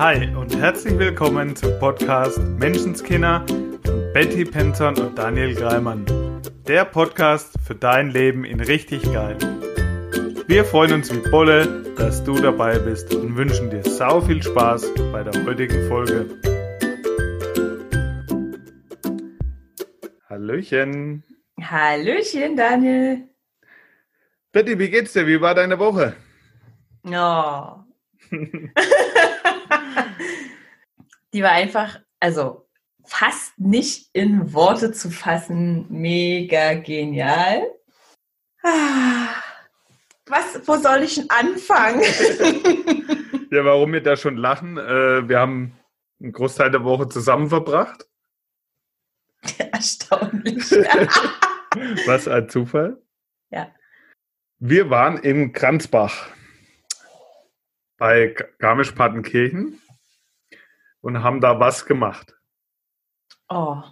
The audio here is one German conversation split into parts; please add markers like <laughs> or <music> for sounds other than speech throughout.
Hi und herzlich willkommen zum Podcast Menschenskinder von Betty Penton und Daniel Greimann. Der Podcast für dein Leben in richtig geil. Wir freuen uns wie Bolle, dass du dabei bist und wünschen dir sau viel Spaß bei der heutigen Folge. Hallöchen. Hallöchen, Daniel. Betty, wie geht's dir? Wie war deine Woche? Oh. <laughs> <laughs> Die war einfach, also fast nicht in Worte zu fassen. Mega genial. Ah. Was, wo soll ich denn anfangen? <laughs> ja, warum wir da schon lachen? Äh, wir haben einen Großteil der Woche zusammen verbracht. <laughs> Erstaunlich. Was ein Zufall. Ja. Wir waren in Kranzbach bei Garmisch-Partenkirchen und haben da was gemacht. Oh,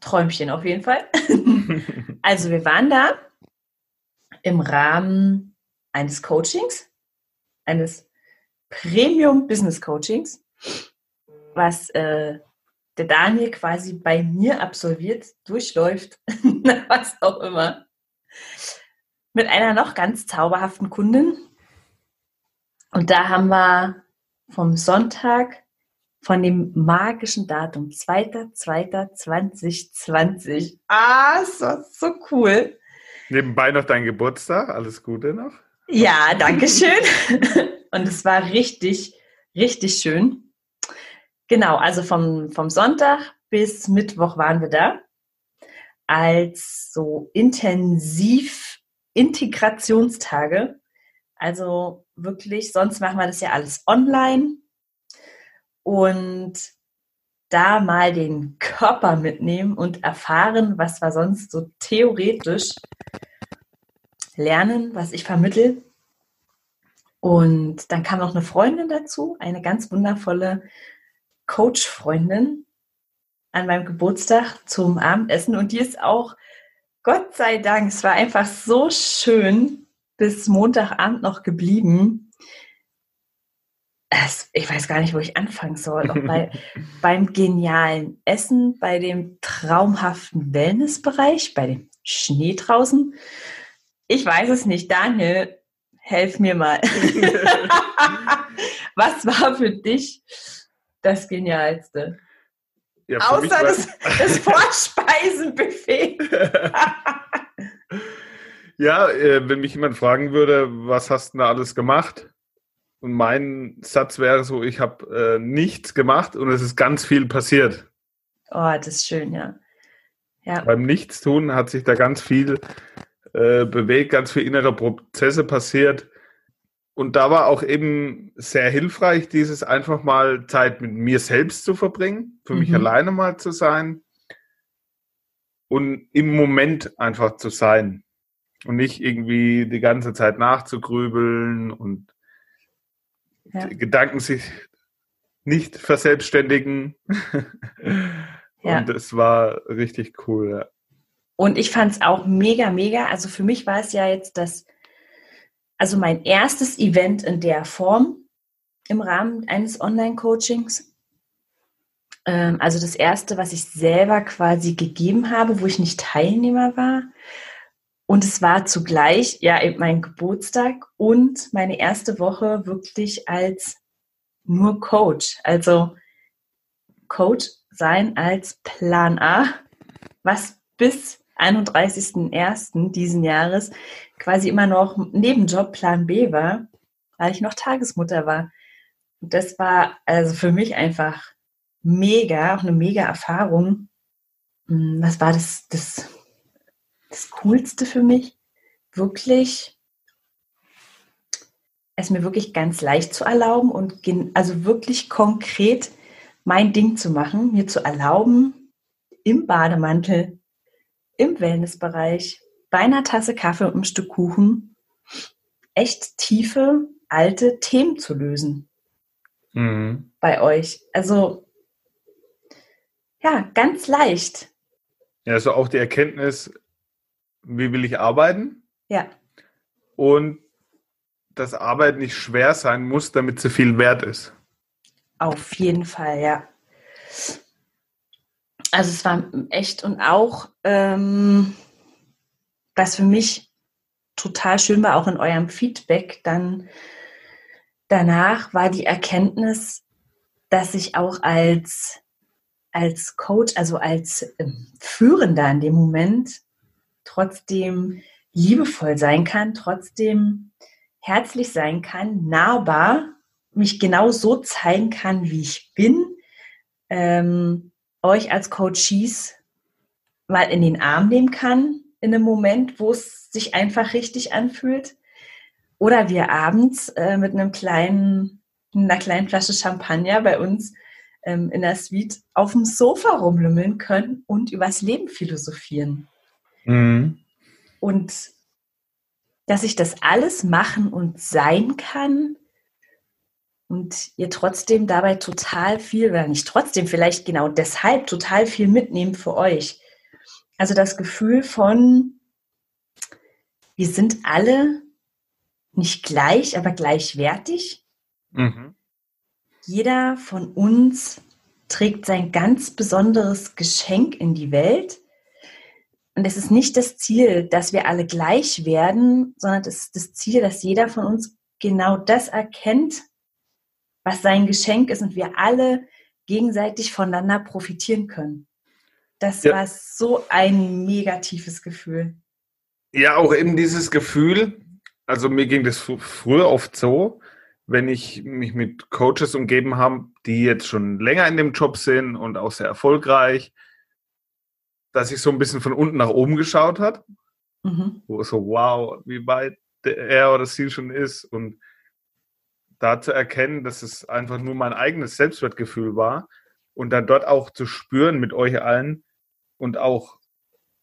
Träumchen auf jeden Fall. <laughs> also wir waren da im Rahmen eines Coachings, eines Premium Business Coachings, was äh, der Daniel quasi bei mir absolviert, durchläuft, <laughs> was auch immer, mit einer noch ganz zauberhaften Kundin. Und da haben wir vom Sonntag von dem magischen Datum 2.2.2020. Ah, so, so cool. Nebenbei noch dein Geburtstag. Alles Gute noch. Ja, danke schön. <laughs> Und es war richtig, richtig schön. Genau, also vom, vom Sonntag bis Mittwoch waren wir da als so intensiv Integrationstage. Also wirklich, sonst machen wir das ja alles online. Und da mal den Körper mitnehmen und erfahren, was wir sonst so theoretisch lernen, was ich vermittel. Und dann kam noch eine Freundin dazu, eine ganz wundervolle Coach-Freundin an meinem Geburtstag zum Abendessen. Und die ist auch, Gott sei Dank, es war einfach so schön bis Montagabend noch geblieben es, ich weiß gar nicht, wo ich anfangen soll. Auch bei, <laughs> beim genialen Essen, bei dem traumhaften Wellnessbereich, bei dem Schnee draußen. Ich weiß es nicht. Daniel, helf mir mal. <laughs> Was war für dich das Genialste? Ja, Außer das, das <laughs> Vorspeisenbuffet. Ja, äh, wenn mich jemand fragen würde, was hast du da alles gemacht? Und mein Satz wäre so, ich habe äh, nichts gemacht und es ist ganz viel passiert. Oh, das ist schön, ja. ja. Beim Nichtstun hat sich da ganz viel äh, bewegt, ganz viel innere Prozesse passiert. Und da war auch eben sehr hilfreich, dieses einfach mal Zeit mit mir selbst zu verbringen, für mhm. mich alleine mal zu sein und im Moment einfach zu sein und nicht irgendwie die ganze Zeit nachzugrübeln und ja. Gedanken sich nicht verselbstständigen. <laughs> Ja. Und es war richtig cool. Ja. Und ich fand es auch mega, mega. Also für mich war es ja jetzt das, also mein erstes Event in der Form im Rahmen eines Online-Coachings. Ähm, also das erste, was ich selber quasi gegeben habe, wo ich nicht Teilnehmer war. Und es war zugleich ja eben mein Geburtstag und meine erste Woche wirklich als nur Coach. Also Coach sein als Plan A, was bis 31.01. diesen Jahres quasi immer noch Nebenjob Plan B war, weil ich noch Tagesmutter war. Und das war also für mich einfach mega, auch eine mega Erfahrung. Hm, was war das, das das Coolste für mich, wirklich es mir wirklich ganz leicht zu erlauben und also wirklich konkret mein Ding zu machen, mir zu erlauben, im Bademantel, im Wellnessbereich, bei einer Tasse Kaffee und einem Stück Kuchen echt tiefe, alte Themen zu lösen. Mhm. Bei euch. Also, ja, ganz leicht. Ja, also auch die Erkenntnis, wie will ich arbeiten? Ja. Und dass Arbeit nicht schwer sein muss, damit sie viel wert ist. Auf jeden Fall, ja. Also es war echt und auch, ähm, was für mich total schön war, auch in eurem Feedback dann danach, war die Erkenntnis, dass ich auch als, als Coach, also als ähm, Führender in dem Moment trotzdem liebevoll sein kann, trotzdem herzlich sein kann, nahbar, mich genau so zeigen kann, wie ich bin, ähm, euch als Coaches mal in den Arm nehmen kann in einem Moment, wo es sich einfach richtig anfühlt. Oder wir abends äh, mit einem kleinen, einer kleinen Flasche Champagner bei uns ähm, in der Suite auf dem Sofa rumlümmeln können und übers Leben philosophieren. Mhm. Und dass ich das alles machen und sein kann und ihr trotzdem dabei total viel, oder nicht trotzdem, vielleicht genau deshalb total viel mitnehmen für euch. Also das Gefühl von, wir sind alle nicht gleich, aber gleichwertig. Mhm. Jeder von uns trägt sein ganz besonderes Geschenk in die Welt. Und es ist nicht das Ziel, dass wir alle gleich werden, sondern es ist das Ziel, dass jeder von uns genau das erkennt, was sein Geschenk ist und wir alle gegenseitig voneinander profitieren können. Das ja. war so ein negatives Gefühl. Ja, auch eben dieses Gefühl, also mir ging das früher oft so, wenn ich mich mit Coaches umgeben habe, die jetzt schon länger in dem Job sind und auch sehr erfolgreich, dass ich so ein bisschen von unten nach oben geschaut hat. Mhm. Wo so, wow, wie weit er oder sie schon ist und da zu erkennen, dass es einfach nur mein eigenes Selbstwertgefühl war und dann dort auch zu spüren mit euch allen und auch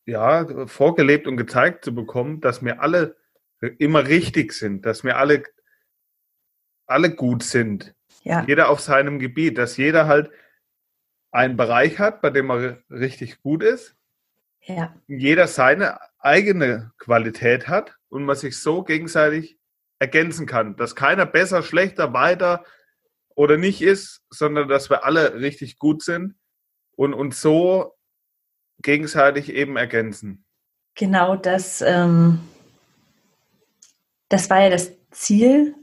ja vorgelebt und gezeigt zu bekommen, dass wir alle immer richtig sind, dass wir alle alle gut sind. Ja. Jeder auf seinem Gebiet, dass jeder halt einen Bereich hat, bei dem er richtig gut ist. Ja. Jeder seine eigene Qualität hat und man sich so gegenseitig ergänzen kann, dass keiner besser, schlechter, weiter oder nicht ist, sondern dass wir alle richtig gut sind und uns so gegenseitig eben ergänzen. Genau, das, ähm, das war ja das Ziel,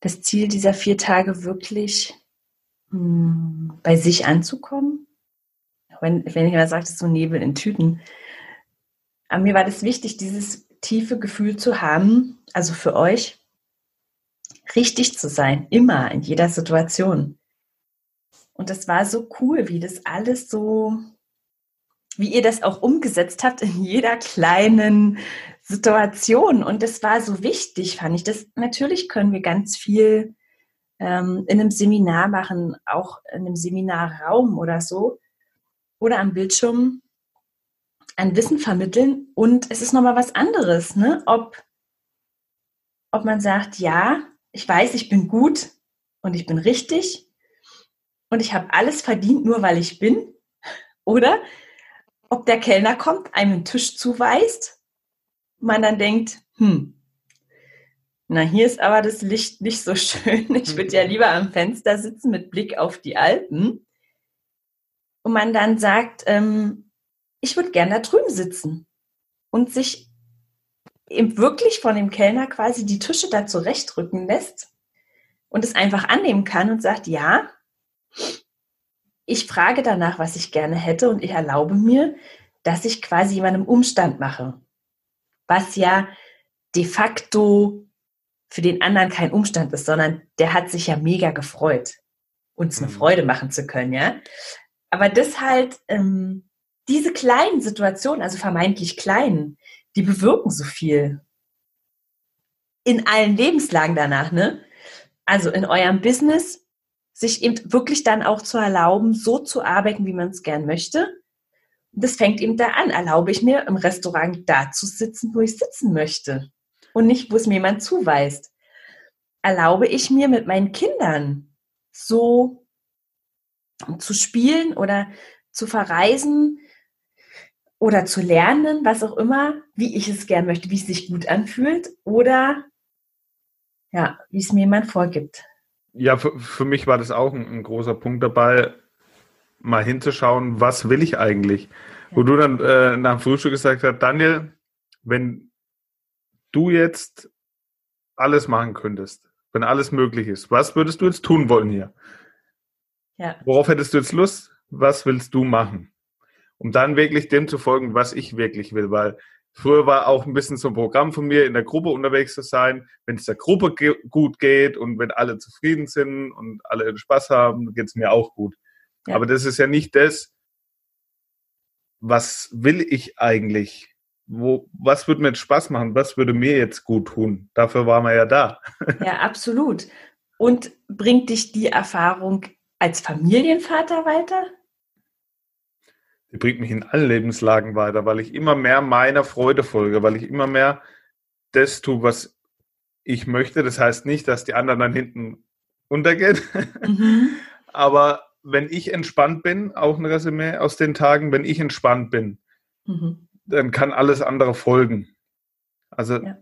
das Ziel dieser vier Tage wirklich mh, hm, bei sich anzukommen. Wenn, wenn mal sage, das ist so Nebel in Tüten. Aber mir war das wichtig, dieses tiefe Gefühl zu haben, also für euch, richtig zu sein, immer, in jeder Situation. Und das war so cool, wie das alles so, wie ihr das auch umgesetzt habt in jeder kleinen Situation. Und das war so wichtig, fand ich. Das, natürlich können wir ganz viel ähm, in einem Seminar machen, auch in einem Seminarraum oder so, oder am Bildschirm an Wissen vermitteln und es ist nochmal was anderes, ne? Ob, ob man sagt, ja, ich weiß, ich bin gut und ich bin richtig und ich habe alles verdient, nur weil ich bin. Oder ob der Kellner kommt, einem einen Tisch zuweist, man dann denkt, hm, na, hier ist aber das Licht nicht so schön. Ich würde ja lieber am Fenster sitzen mit Blick auf die Alpen. Und man dann sagt, ähm, ich würde gerne da drüben sitzen und sich eben wirklich von dem Kellner quasi die Tische da zurechtrücken lässt und es einfach annehmen kann und sagt, ja, ich frage danach, was ich gerne hätte und ich erlaube mir, dass ich quasi jemandem Umstand mache, was ja de facto für den anderen kein Umstand ist, sondern der hat sich ja mega gefreut, uns eine mhm. Freude machen zu können, ja. Aber das halt ähm, diese kleinen Situationen, also vermeintlich kleinen, die bewirken so viel. In allen Lebenslagen danach, ne? Also in eurem Business, sich eben wirklich dann auch zu erlauben, so zu arbeiten, wie man es gern möchte. Das fängt eben da an. Erlaube ich mir im Restaurant da zu sitzen, wo ich sitzen möchte und nicht, wo es mir jemand zuweist. Erlaube ich mir mit meinen Kindern so zu spielen oder zu verreisen, oder zu lernen, was auch immer, wie ich es gern möchte, wie es sich gut anfühlt oder ja, wie es mir jemand vorgibt. Ja, für, für mich war das auch ein, ein, großer Punkt dabei, mal hinzuschauen, was will ich eigentlich? Ja. Wo du dann äh, nach dem Frühstück gesagt hast, Daniel, wenn du jetzt alles machen könntest, wenn alles möglich ist, was würdest du jetzt tun wollen hier? Ja. Worauf hättest du jetzt Lust? Was willst du machen? Um dann wirklich dem zu folgen, was ich wirklich will, weil Früher war auch ein bisschen so ein Programm von mir, in der Gruppe unterwegs zu sein. Wenn es der Gruppe ge gut geht und wenn alle zufrieden sind und alle Spaß haben, geht es mir auch gut. Ja. Aber das ist ja nicht das, was will ich eigentlich? Wo, was würde mir jetzt Spaß machen? Was würde mir jetzt gut tun? Dafür waren wir ja da. Ja, absolut. Und bringt dich die Erfahrung als Familienvater weiter? die bringt mich in allen Lebenslagen weiter, weil ich immer mehr meiner Freude folge, weil ich immer mehr das tue, was ich möchte. Das heißt nicht, dass die anderen dann hinten untergehen. Mhm. <laughs> Aber wenn ich entspannt bin, auch ein Resümee aus den Tagen, wenn ich entspannt bin, mhm. dann kann alles andere folgen. Also, ja.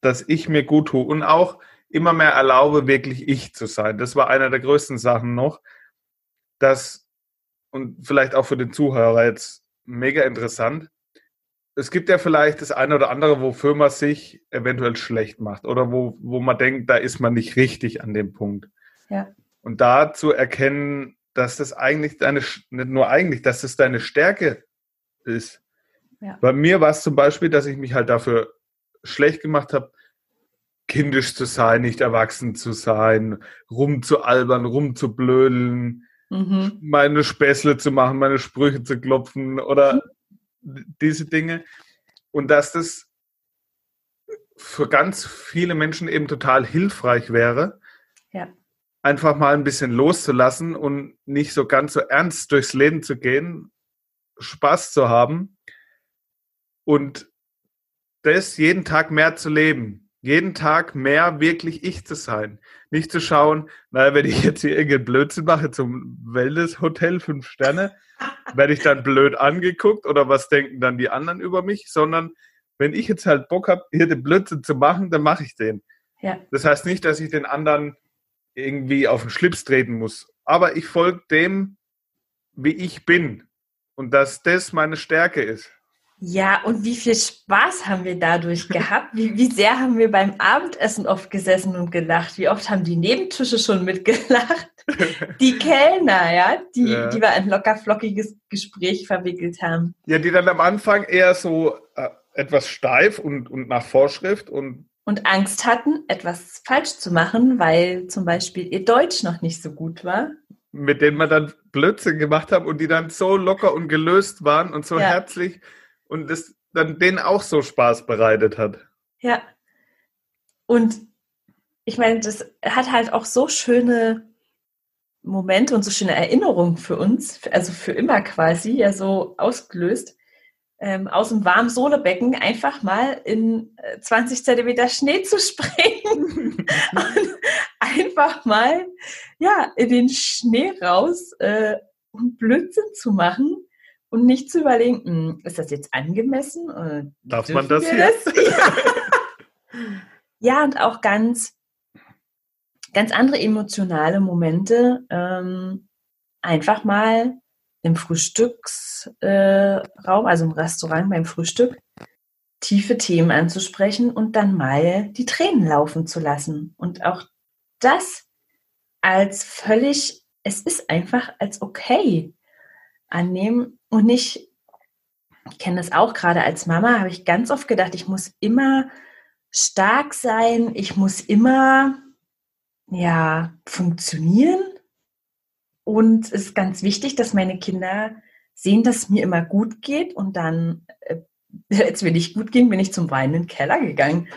dass ich mir gut tue und auch immer mehr erlaube, wirklich ich zu sein. Das war einer der größten Sachen noch, dass und vielleicht auch für den Zuhörer jetzt mega interessant. Es gibt ja vielleicht das eine oder andere, wofür man sich eventuell schlecht macht oder wo, wo man denkt, da ist man nicht richtig an dem Punkt. Ja. Und da zu erkennen, dass das eigentlich deine, nicht nur eigentlich, dass das deine Stärke ist. Ja. Bei mir war es zum Beispiel, dass ich mich halt dafür schlecht gemacht habe, kindisch zu sein, nicht erwachsen zu sein, rumzualbern, rumzublödeln, mhm. meine Späßle zu machen, meine Sprüche zu klopfen oder mhm. diese Dinge. Und dass das für ganz viele Menschen eben total hilfreich wäre, ja. einfach mal ein bisschen loszulassen und nicht so ganz so ernst durchs Leben zu gehen, Spaß zu haben und das jeden Tag mehr zu leben jeden Tag mehr wirklich ich zu sein. Nicht zu schauen, naja, wenn ich jetzt hier irgendeinen Blödsinn mache zum Wellness-Hotel, fünf Sterne, <laughs> werde ich dann blöd angeguckt oder was denken dann die anderen über mich, sondern wenn ich jetzt halt Bock habe, hier den Blödsinn zu machen, dann mache ich den. Ja. Das heißt nicht, dass ich den anderen irgendwie auf den Schlips treten muss, aber ich folge dem, wie ich bin und dass das meine Stärke ist. Ja, und wie viel Spaß haben wir dadurch <laughs> gehabt? Wie, wie sehr haben wir beim Abendessen oft gesessen und gelacht? Wie oft haben die Nebentische schon mitgelacht? <laughs> Die Kellner, ja, die, ja. die wir ein locker flockiges Gespräch verwickelt haben. Ja, die dann am Anfang eher so äh, etwas steif und, und nach Vorschrift und und Angst hatten, etwas falsch zu machen, weil zum Beispiel ihr Deutsch noch nicht so gut war. Mit denen wir dann Blödsinn gemacht haben und die dann so locker und gelöst waren und so ja. herzlich und das dann denen auch so Spaß bereitet hat. Ja. Und ich meine, das hat halt auch so schöne Momente und so schöne Erinnerungen für uns, also für immer quasi, ja so ausgelöst, ähm, aus dem warmen Sohlebecken einfach mal in 20 äh, Zentimeter Schnee zu springen <laughs> und einfach mal ja in den Schnee raus äh, und Blödsinn zu machen und nicht zu überlegen, hm, ist das jetzt angemessen? Darf man das jetzt? <laughs> Ja. ja, und auch ganz, ganz andere emotionale Momente. Ähm, einfach mal im Frühstücksraum, äh, also im Restaurant beim Frühstück, tiefe Themen anzusprechen und dann mal die Tränen laufen zu lassen. Und auch das als völlig, es ist einfach als okay annehmen und nicht, ich kenne das auch gerade als Mama, habe ich ganz oft gedacht, ich muss immer stark sein, ich muss immer ja funktionieren und es ist ganz wichtig, dass meine Kinder sehen, dass es mir immer gut geht und dann, als mir nicht gut ging, bin ich zum Weinen in den Keller gegangen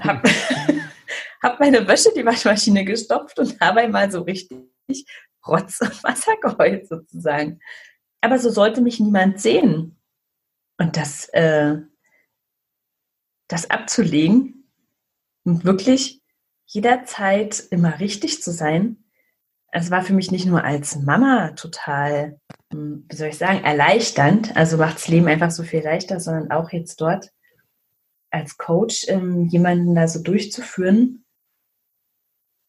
habe <laughs> hab meine Wäsche die Waschmaschine gestopft und dabei mal so richtig Rotz und Wasser geheult sozusagen. Aber so sollte mich niemand sehen. Und das, äh, das abzulegen und wirklich jederzeit immer richtig zu sein, es war für mich nicht nur als Mama total, hm, wie soll ich sagen, erleichternd, also macht das Leben einfach so viel leichter, sondern auch jetzt dort als Coach ähm, jemanden da so durchzuführen,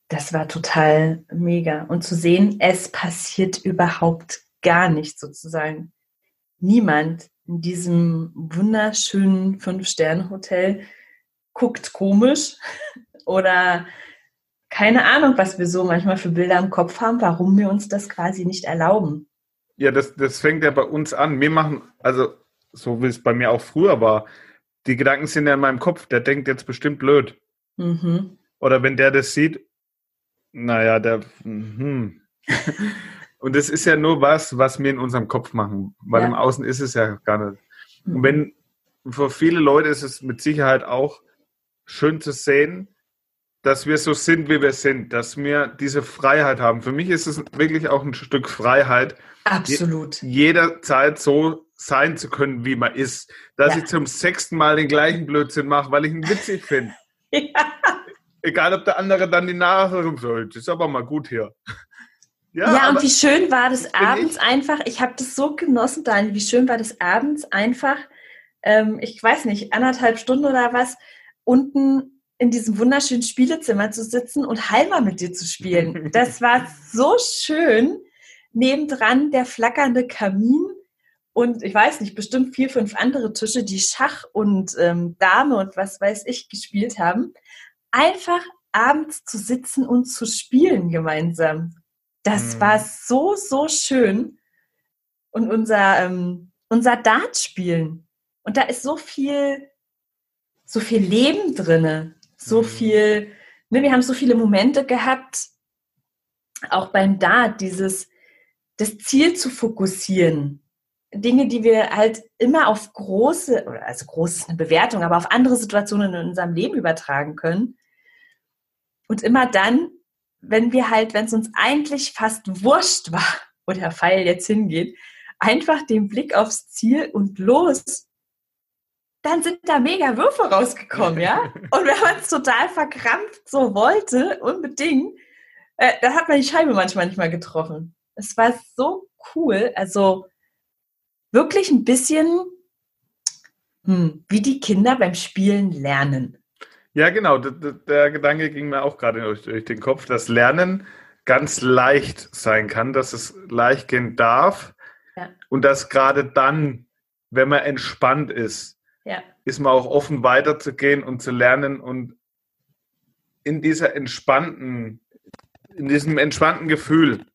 das war total mega. Und zu sehen, es passiert überhaupt gar nichts sozusagen. Niemand in diesem wunderschönen Fünf-Sterne-Hotel guckt komisch <laughs> oder keine Ahnung, was wir so manchmal für Bilder im Kopf haben, warum wir uns das quasi nicht erlauben. Ja, das, das fängt ja bei uns an. Wir machen, also so wie es bei mir auch früher war, die Gedanken sind ja in meinem Kopf, der denkt jetzt bestimmt blöd. Mhm. Oder wenn der das sieht, naja, der. Hm. <laughs> Und das ist ja nur was, was wir in unserem Kopf machen, weil ja. im Außen ist es ja gar nicht. Und wenn für viele Leute ist es mit Sicherheit auch schön zu sehen, dass wir so sind, wie wir sind, dass wir diese Freiheit haben. Für mich ist es wirklich auch ein Stück Freiheit. Absolut. Je, jederzeit so sein zu können, wie man ist. Dass ja. ich zum sechsten Mal den gleichen Blödsinn mache, weil ich ihn witzig finde. <laughs> ja. Egal, ob der andere dann die Nase rumsoll. Das ist aber mal gut hier. Ja, ja und wie schön war das abends ich. einfach. Ich habe das so genossen, Daniel. Wie schön war das abends einfach. Ähm, ich weiß nicht, anderthalb Stunden oder was, unten in diesem wunderschönen Spielezimmer zu sitzen und Halma mit dir zu spielen. Das <laughs> war so schön. Nebendran der flackernde Kamin und ich weiß nicht, bestimmt vier, fünf andere Tische, die Schach und ähm, Dame und was weiß ich gespielt haben einfach abends zu sitzen und zu spielen gemeinsam. Das mhm. war so, so schön. Und unser, ähm, unser Dartspielen. Und da ist so viel, so viel Leben drinne, so mhm. viel, ne, wir haben so viele Momente gehabt, auch beim Dart, dieses, das Ziel zu fokussieren. Dinge, die wir halt immer auf große, also groß ist eine Bewertung, aber auf andere Situationen in unserem Leben übertragen können. Und immer dann, wenn wir halt, wenn es uns eigentlich fast wurscht war, wo der Pfeil jetzt hingeht, einfach den Blick aufs Ziel und los, dann sind da mega Würfe rausgekommen, ja? <laughs> Und wenn man es total verkrampft so wollte, unbedingt, äh, dann hat man die Scheibe manchmal nicht mal getroffen. Es war so cool, also wirklich ein bisschen hm, wie die Kinder beim Spielen lernen. Ja, genau. Der, der Gedanke ging mir auch gerade durch, durch, den Kopf, dass Lernen ganz leicht sein kann, dass es leicht gehen darf. Ja. Und dass gerade dann, wenn man entspannt ist, ja. ist man auch offen weiterzugehen und zu lernen und in dieser entspannten, in diesem entspannten Gefühl,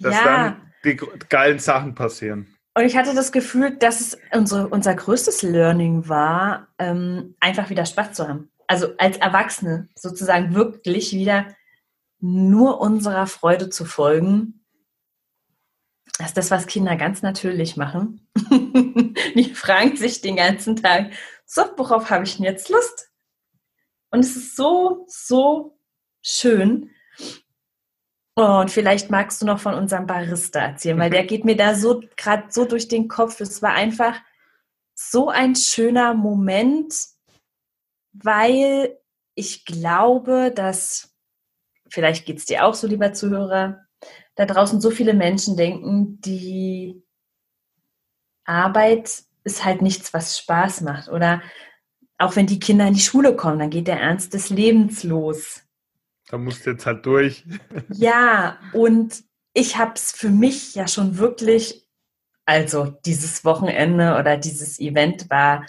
dass ja. dann die geilen Sachen passieren. Und ich hatte das Gefühl, dass es unsere, unser größtes Learning war, ähm, einfach wieder Spaß zu haben also als Erwachsene sozusagen wirklich wieder nur unserer Freude zu folgen. Das ist das, was Kinder ganz natürlich machen. <laughs> Die fragen sich den ganzen Tag, so, worauf habe ich denn jetzt Lust? Und es ist so, so schön. Und vielleicht magst du noch von unserem Barista erzählen, weil der geht mir da so gerade so durch den Kopf. Es war einfach so ein schöner Moment, weil ich glaube, dass, vielleicht geht es dir auch so, lieber Zuhörer, da draußen so viele Menschen denken, die Arbeit ist halt nichts, was Spaß macht. Oder auch wenn die Kinder in die Schule kommen, dann geht der Ernst des Lebens los. Da musst du jetzt halt durch. <laughs> Ja, und ich habe es für mich ja schon wirklich, also dieses Wochenende oder dieses Event war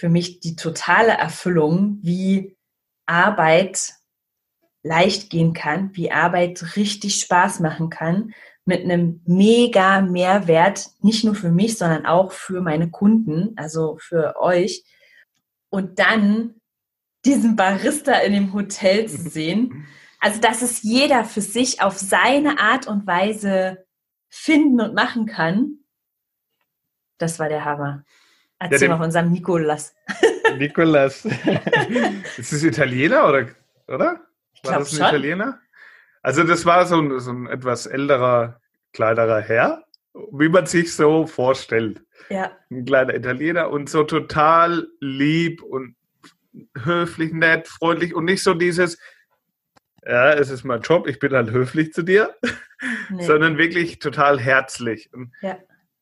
für mich die totale Erfüllung, wie Arbeit leicht gehen kann, wie Arbeit richtig Spaß machen kann, mit einem mega Mehrwert, nicht nur für mich, sondern auch für meine Kunden, also für euch. Und dann diesen Barista in dem Hotel zu <laughs> sehen, also dass es jeder für sich auf seine Art und Weise finden und machen kann, das war der Hammer. Erzähl ja, mal von unserem Nikolas. <laughs> Nikolas. <laughs> ist das Italiener oder? oder? Ich war das ein schon. Italiener? Also das war so ein, so ein etwas älterer, kleinerer Herr, wie man sich so vorstellt. Ja. Ein kleiner Italiener und so total lieb und höflich, nett, freundlich und nicht so dieses, ja, es ist mein Job, ich bin halt höflich zu dir, nee. sondern wirklich total herzlich. Ja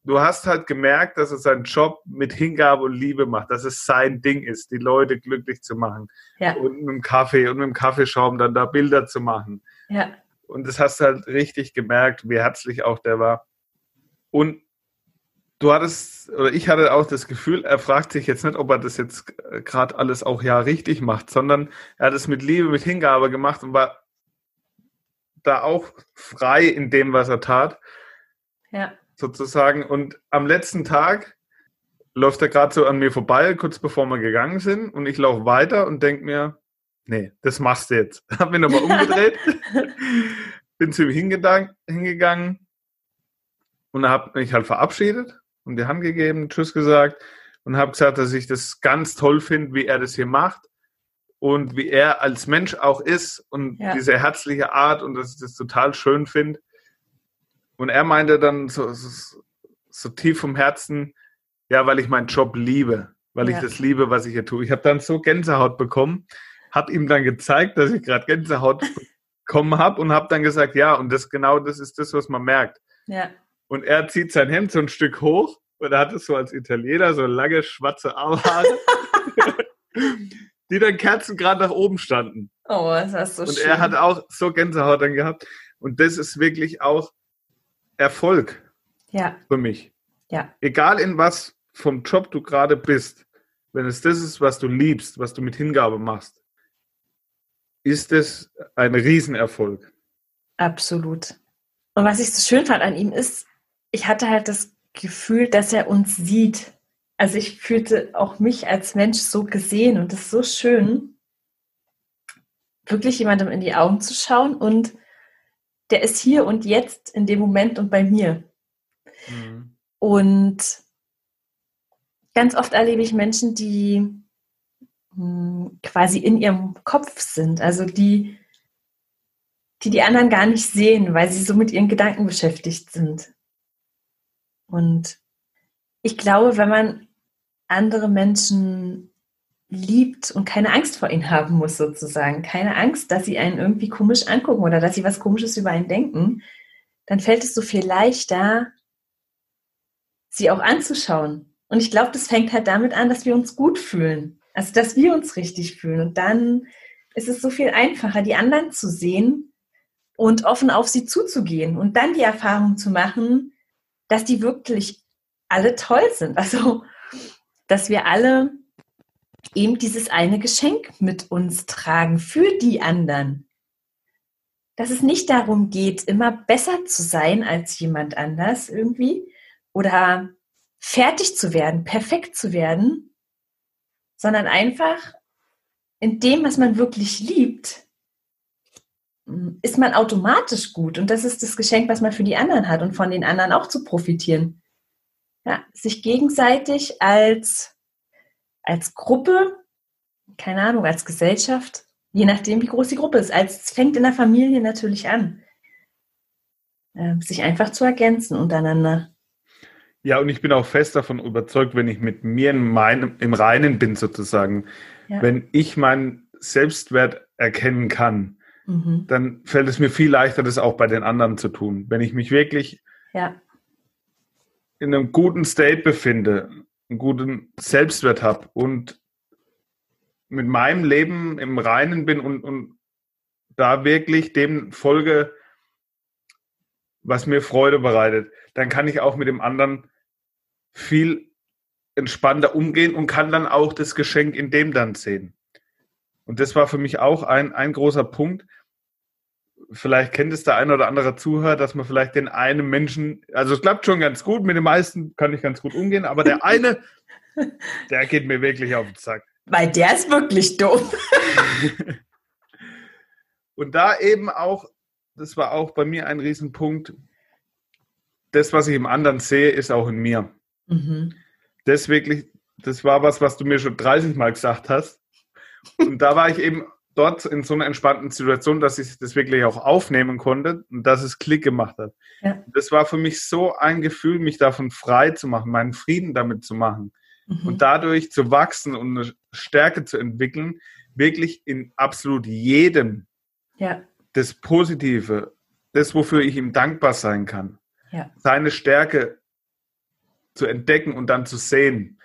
du hast halt gemerkt, dass er seinen Job mit Hingabe und Liebe macht, dass es sein Ding ist, die Leute glücklich zu machen. Ja. Und mit dem Kaffee und mit dem Kaffeeschaum dann da Bilder zu machen. Ja. Und das hast du halt richtig gemerkt, wie herzlich auch der war. Und du hattest, oder ich hatte auch das Gefühl, er fragt sich jetzt nicht, ob er das jetzt gerade alles auch ja richtig macht, sondern er hat es mit Liebe, mit Hingabe gemacht und war da auch frei in dem, was er tat. Ja. Sozusagen. Und am letzten Tag läuft er gerade so an mir vorbei, kurz bevor wir gegangen sind. Und ich laufe weiter und denke mir, nee, das machst du jetzt. <laughs> Hab mich nochmal <laughs> umgedreht, bin zu ihm hingegangen und habe mich halt verabschiedet und die Hand gegeben, Tschüss gesagt und habe gesagt, dass ich das ganz toll finde, wie er das hier macht und wie er als Mensch auch ist und Ja. diese herzliche Art und dass ich das total schön finde. Und er meinte dann so, so, so tief vom Herzen, ja, weil ich meinen Job liebe, weil Ja. ich das liebe, was ich hier tue. Ich habe dann so Gänsehaut bekommen, habe ihm dann gezeigt, dass ich gerade Gänsehaut <laughs> bekommen habe und habe dann gesagt, ja, und das genau das ist das, was man merkt. Ja. Und er zieht sein Hemd so ein Stück hoch und er hat es so als Italiener, so lange schwarze Armhaare, <laughs> die dann Kerzen gerade nach oben standen. Oh, das ist so Und schön. er hat auch so Gänsehaut dann gehabt. Und das ist wirklich auch Erfolg ja, für mich. ja, Egal in was vom Job du gerade bist, wenn es das ist, was du liebst, was du mit Hingabe machst, ist es ein Riesenerfolg. absolut. Und was ich so schön fand an ihm ist, ich hatte halt das Gefühl, dass er uns sieht. Also ich fühlte auch mich als Mensch so gesehen und das ist so schön, wirklich jemandem in die Augen zu schauen und der ist hier und jetzt in dem Moment und bei mir. Und ganz oft erlebe ich Menschen, die hm, quasi in ihrem Kopf sind, also die, die die anderen gar nicht sehen, weil sie so mit ihren Gedanken beschäftigt sind. Und ich glaube, wenn man andere Menschen liebt und keine Angst vor ihnen haben muss, sozusagen, keine Angst, dass sie einen irgendwie komisch angucken oder dass sie was Komisches über einen denken, dann fällt es so viel leichter, sie auch anzuschauen. Und ich glaube, das fängt halt damit an, dass wir uns gut fühlen. Also, dass wir uns richtig fühlen. Und dann ist es so viel einfacher, die anderen zu sehen und offen auf sie zuzugehen und dann die Erfahrung zu machen, dass die wirklich alle toll sind. Also, dass wir alle eben dieses eine Geschenk mit uns tragen für die anderen. Dass es nicht darum geht, immer besser zu sein als jemand anders irgendwie oder fertig zu werden, perfekt zu werden, sondern einfach in dem, was man wirklich liebt, ist man automatisch gut. Und das ist das Geschenk, was man für die anderen hat und von den anderen auch zu profitieren. Ja, sich gegenseitig als, als Gruppe, keine Ahnung, als Gesellschaft, je nachdem, wie groß die Gruppe ist, als es fängt in der Familie natürlich an, äh, sich einfach zu ergänzen untereinander. Ja, und ich bin auch fest davon überzeugt, wenn ich mit mir in meinem, im Reinen bin, sozusagen, Ja. wenn ich meinen Selbstwert erkennen kann, Mhm. dann fällt es mir viel leichter, das auch bei den anderen zu tun. Wenn ich mich wirklich Ja, in einem guten State befinde, einen guten Selbstwert habe und mit meinem Leben im Reinen bin und, und da wirklich dem folge, was mir Freude bereitet, dann kann ich auch mit dem anderen viel entspannter umgehen und kann dann auch das Geschenk in dem dann sehen. Und das war für mich auch ein, ein großer Punkt. Vielleicht kennt es der eine oder andere Zuhörer, dass man vielleicht den einen Menschen, also es klappt schon ganz gut, mit den meisten kann ich ganz gut umgehen, aber der eine, <laughs> der geht mir wirklich auf den Sack. weil der ist wirklich dumm. <laughs> Und da eben auch, das war auch bei mir ein Riesenpunkt, das, was ich im anderen sehe, ist auch in mir. Mhm. Das wirklich, das war was, was du mir schon 30 Mal gesagt hast. Und da war ich eben dort in so einer entspannten Situation, dass ich das wirklich auch aufnehmen konnte und dass es Klick gemacht hat. Ja. Das war für mich so ein Gefühl, mich davon frei zu machen, meinen Frieden damit zu machen Mhm. und dadurch zu wachsen und eine Stärke zu entwickeln, wirklich in absolut jedem ja, das Positive, das, wofür ich ihm dankbar sein kann, ja, seine Stärke zu entdecken und dann zu sehen.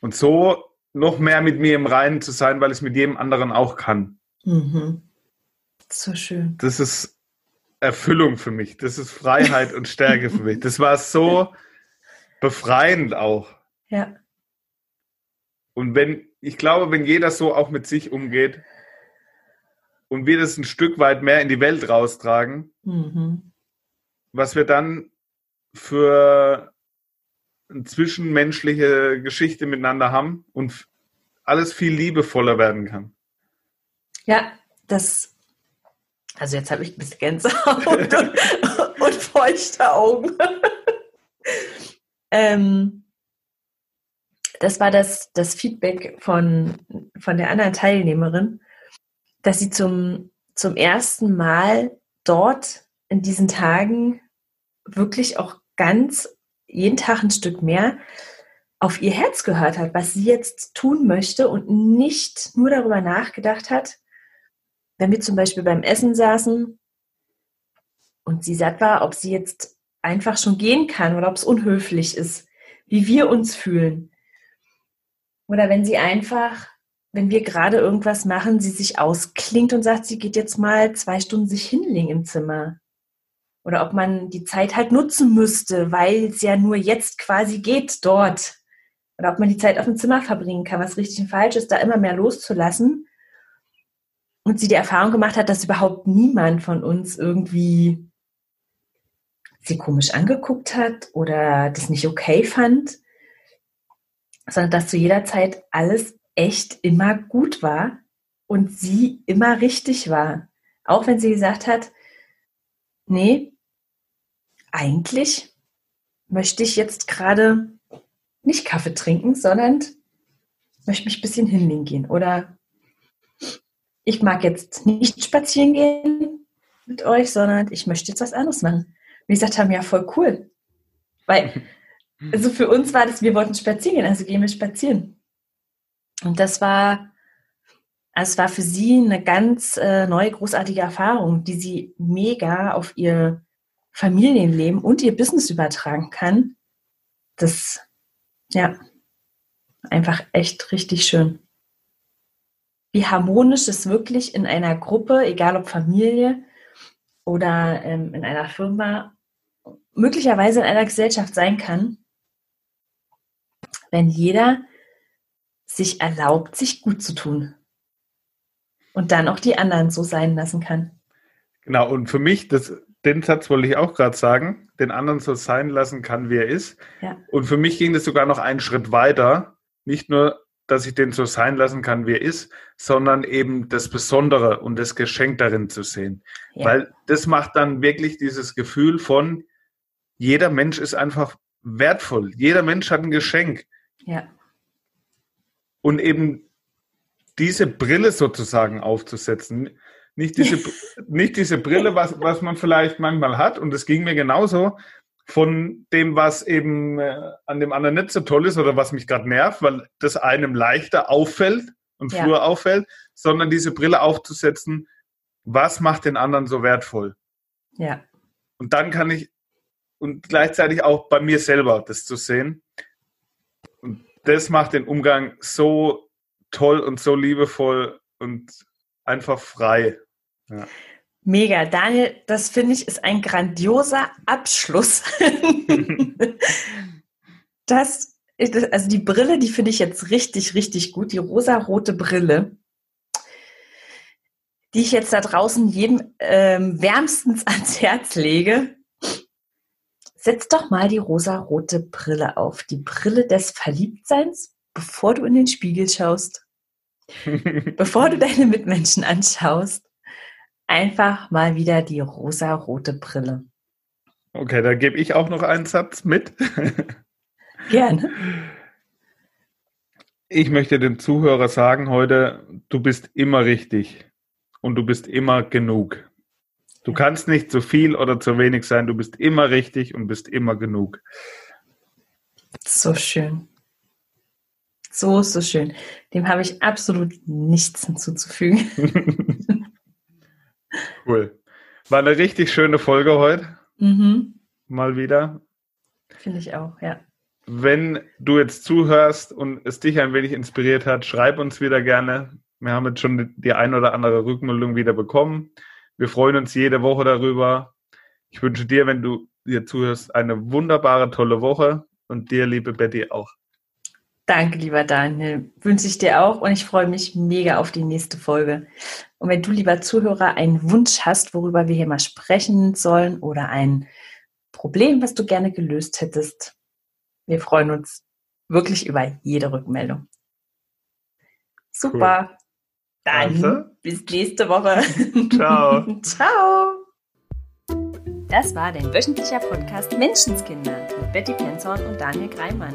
Und so noch mehr mit mir im Reinen zu sein, weil ich es mit jedem anderen auch kann. Mhm. So schön. Das ist Erfüllung für mich. Das ist Freiheit und Stärke für mich. Das war so befreiend auch. Ja. Und wenn, ich glaube, wenn jeder so auch mit sich umgeht und wir das ein Stück weit mehr in die Welt raustragen, Mhm. was wir dann für zwischenmenschliche Geschichte miteinander haben und alles viel liebevoller werden kann. Ja, das. Also jetzt habe ich ein bisschen Gänsehaut und, <laughs> und feuchte Augen. <laughs> ähm, das war das, das Feedback von, von der anderen Teilnehmerin, dass sie zum, zum ersten Mal dort in diesen Tagen wirklich auch ganz jeden Tag ein Stück mehr auf ihr Herz gehört hat, was sie jetzt tun möchte und nicht nur darüber nachgedacht hat, wenn wir zum Beispiel beim Essen saßen und sie satt war, ob sie jetzt einfach schon gehen kann oder ob es unhöflich ist, wie wir uns fühlen. Oder wenn sie einfach, wenn wir gerade irgendwas machen, sie sich ausklingt und sagt, sie geht jetzt mal zwei Stunden sich hinlegen im Zimmer. Oder ob man die Zeit halt nutzen müsste, weil es ja nur jetzt quasi geht dort. Oder ob man die Zeit auf dem Zimmer verbringen kann, was richtig und falsch ist, da immer mehr loszulassen. Und sie die Erfahrung gemacht hat, dass überhaupt niemand von uns irgendwie sie komisch angeguckt hat oder das nicht okay fand, sondern dass zu jeder Zeit alles echt immer gut war und sie immer richtig war. Auch wenn sie gesagt hat, nee, eigentlich möchte ich jetzt gerade nicht Kaffee trinken, sondern möchte mich ein bisschen hinlegen gehen. Oder ich mag jetzt nicht spazieren gehen mit euch, sondern ich möchte jetzt was anderes machen. Die gesagt haben, ja, voll cool. Weil, <laughs> also für uns war das, wir wollten spazieren gehen, also gehen wir spazieren. Und das war, also es war für sie eine ganz äh, neue, großartige Erfahrung, die sie mega auf ihr Familienleben und ihr Business übertragen kann. Das, ja, einfach echt richtig schön. Wie harmonisch es wirklich in einer Gruppe, egal ob Familie oder ähm, in einer Firma, möglicherweise in einer Gesellschaft sein kann, wenn jeder sich erlaubt, sich gut zu tun und dann auch die anderen so sein lassen kann. Genau, und für mich, das, den Satz wollte ich auch gerade sagen, den anderen so sein lassen kann, wie er ist. Ja. Und für mich ging das sogar noch einen Schritt weiter. Nicht nur, dass ich den so sein lassen kann, wie er ist, sondern eben das Besondere und das Geschenk darin zu sehen. Ja. Weil das macht dann wirklich dieses Gefühl von, jeder Mensch ist einfach wertvoll. Jeder Mensch hat ein Geschenk. Ja, Und eben diese Brille sozusagen aufzusetzen. Nicht diese, nicht diese Brille, was, was man vielleicht manchmal hat. Und es ging mir genauso von dem, was eben äh, an dem anderen nicht so toll ist oder was mich gerade nervt, weil das einem leichter auffällt und Ja. früher auffällt, sondern diese Brille aufzusetzen, was macht den anderen so wertvoll? ja, Und dann kann ich, und gleichzeitig auch bei mir selber das zu sehen. Und das macht den Umgang so toll und so liebevoll und einfach frei. Mega. Daniel, das finde ich ist ein grandioser Abschluss. <laughs> das, ist- also die Brille, die finde ich jetzt richtig, richtig gut. Die rosarote Brille, die ich jetzt da draußen jedem ähm, wärmstens <laughs> ans Herz lege. Setz doch mal die rosarote Brille auf. Die Brille des Verliebtseins, bevor du in den Spiegel schaust. <laughs> bevor du deine Mitmenschen anschaust, einfach mal wieder die rosa-rote Brille. Okay, da gebe ich auch noch einen Satz mit. <laughs> Gerne. Ich möchte dem Zuhörer sagen heute, du bist immer richtig und du bist immer genug. Du Ja. kannst nicht zu viel oder zu wenig sein, du bist immer richtig und bist immer genug. So schön. So, so schön. Dem habe ich absolut nichts hinzuzufügen. <laughs> Cool. War eine richtig schöne Folge heute. Mhm. Mal wieder. Finde ich auch, ja. Wenn du jetzt zuhörst und es dich ein wenig inspiriert hat, schreib uns wieder gerne. Wir haben jetzt schon die ein oder andere Rückmeldung wieder bekommen. Wir freuen uns jede Woche darüber. Ich wünsche dir, wenn du dir zuhörst, eine wunderbare, tolle Woche und dir, liebe Betty, auch. Danke, lieber Daniel. Wünsche ich dir auch und ich freue mich mega auf die nächste Folge. Und wenn du, lieber Zuhörer, einen Wunsch hast, worüber wir hier mal sprechen sollen oder ein Problem, was du gerne gelöst hättest, wir freuen uns wirklich über jede Rückmeldung. Super. Cool. Dann also. bis nächste Woche. Ciao. <laughs> Ciao. Das war dein wöchentlicher Podcast Menschenskinder mit Betty Penzorn und Daniel Greimann.